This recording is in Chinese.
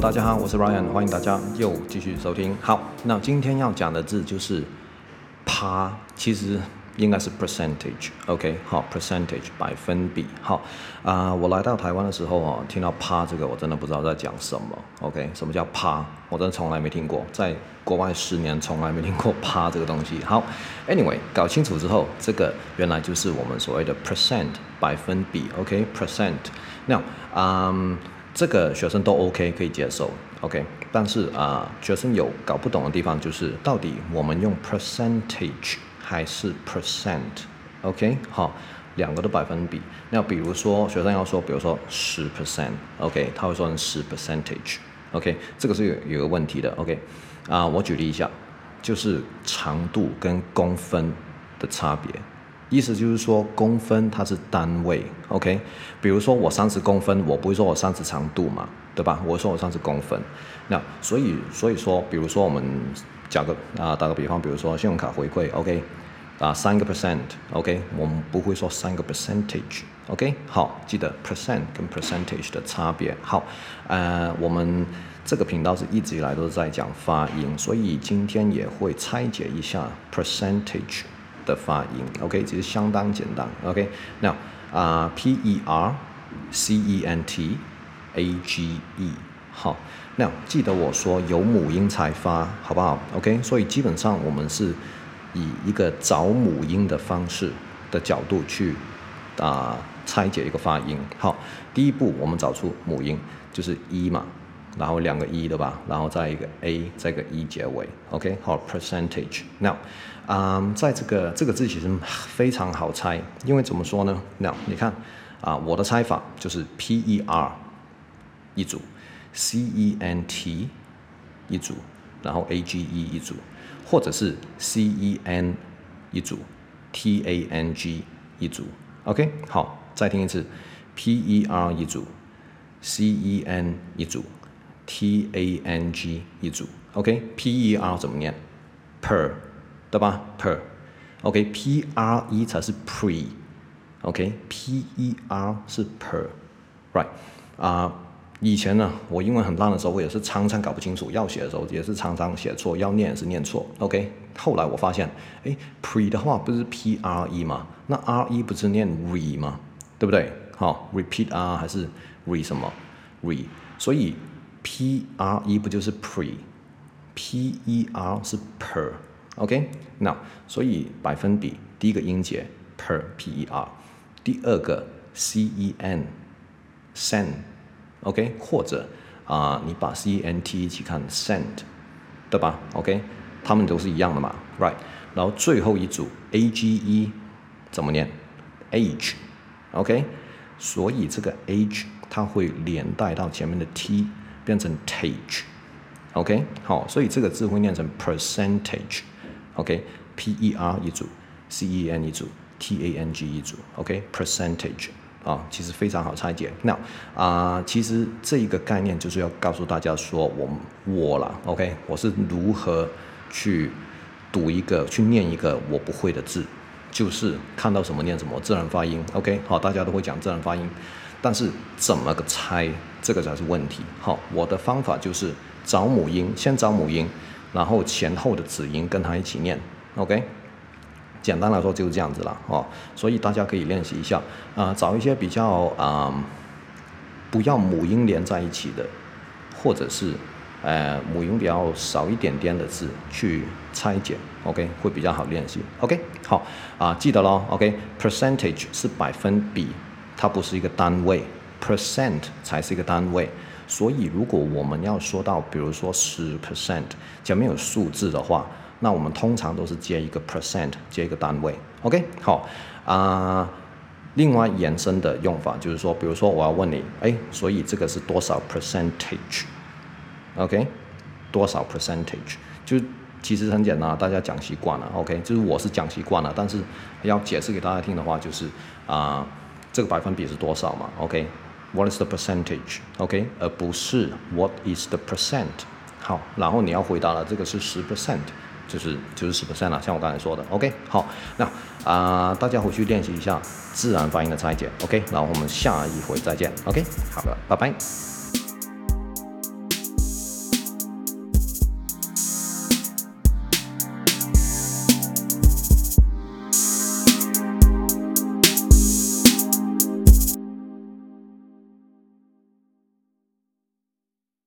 大家好，我是 Ryan，欢迎大家又继续收听。好，那今天要讲的字就是趴，其实应该是 percentage，OK，、好，percentage 百分比。好啊、我来到台湾的时候啊，听到趴这个，我真的不知道在讲什么，OK，什么叫趴？我真的从来没听过，在国外十年从来没听过趴这个东西。好，Anyway，搞清楚之后，这个原来就是我们所谓的 percent 百分比，OK，percent、okay?。那嗯。这个学生都 OK 可以接受，OK，但是啊、学生有搞不懂的地方，就是到底我们用 percentage 还是 percent，OK，、好，两个的百分比。那比如说学生要说，比如说十 percent，OK，他会说成十 percentage，OK，这个是有有个问题的，OK，啊、我举例一下，就是长度跟公分的差别。意思就是说，公分它是单位，OK？比如说我三十公分，我不会说我三十长度嘛，对吧？我说我三十公分。那所以所以说，比如说我们讲个啊，打个比方，比如说信用卡回馈，OK？啊，三个 percent，OK？我们不会说三个 percentage，OK？好，记得 percent 跟 percentage 的差别。好，呃，我们这个频道是一直以来都在讲发音，所以今天也会拆解一下 percentage。的发音，OK，其实相当简单，OK。那啊，P E R C E N T A G E，好，那记得我说有母音才发，好不好？OK，所以基本上我们是以一个找母音的方式的角度去啊拆解一个发音。好，第一步我们找出母音就是 E 嘛。然后两个 e 对吧？然后再一个 a，再一个 e 结尾，OK，好，percentage。Now，嗯，在这个这个字其实非常好猜，因为怎么说呢？Now，你看啊，我的猜法就是 p e r 一组，c e n t 一组，然后 a g e 一组，或者是 c e n 一组，t a n g 一组，OK，好，再听一次，p e r 一组，c e n 一组。T A N G 一组，OK，P E R 怎么念？Per，对吧？Per，OK，P R E 才是 pre，OK，P E R 是 per，right？啊，以前呢，我英文很烂的时候，我也是常常搞不清楚，要写的时候也是常常写错，要念也是念错，OK。后来我发现，哎，pre 的话不是 P R E 吗？那 R E 不是念 re 吗？对不对？好，repeat 啊，还是 re 什么 re？所以。P R E 不就是 pre，P E R 是 per，OK，那所以百分比第一个音节 per P E R，第二个 C E N，cent，OK，或者啊、你把 C E N T 一起看 cent，对吧？OK，它们都是一样的嘛，right？然后最后一组 A G E 怎么念？Age，OK，所以这个 age 它会连带到前面的 T。变成 tage，OK，好，所以这个字会念成 percentage，OK，P E R 一组，C E N 一组，T A N G 一组，OK，percentage，啊，其实非常好拆解。那啊，其实这一个概念就是要告诉大家说，我我啦，OK，我是如何去读一个、去念一个我不会的字，就是看到什么念什么，自然发音，OK，好，大家都会讲自然发音。但是怎么个猜，这个才是问题。好，我的方法就是找母音，先找母音，然后前后的子音跟它一起念。OK，简单来说就是这样子了。哦，所以大家可以练习一下，啊、找一些比较啊、不要母音连在一起的，或者是呃母音比较少一点点的字去拆解。OK，会比较好练习。OK，好啊、记得喽。OK，percentage、是百分比。它不是一个单位，percent 才是一个单位。所以如果我们要说到，比如说十 percent，前面有数字的话，那我们通常都是接一个 percent，接一个单位。OK，好啊、另外延伸的用法就是说，比如说我要问你，哎，所以这个是多少 percentage？OK，、多少 percentage？就其实很简单，大家讲习惯了。OK，就是我是讲习惯了，但是要解释给大家听的话，就是啊。这个百分比是多少嘛？OK What is the percentage？OK，而不是 What is the percent？好，然后你要回答了，这个是十 percent，就是就是十 percent 了，像我刚才说的。OK，好，那啊、大家回去练习一下自然发音的拆解。OK，然后我们下一回再见。OK，好的，拜拜。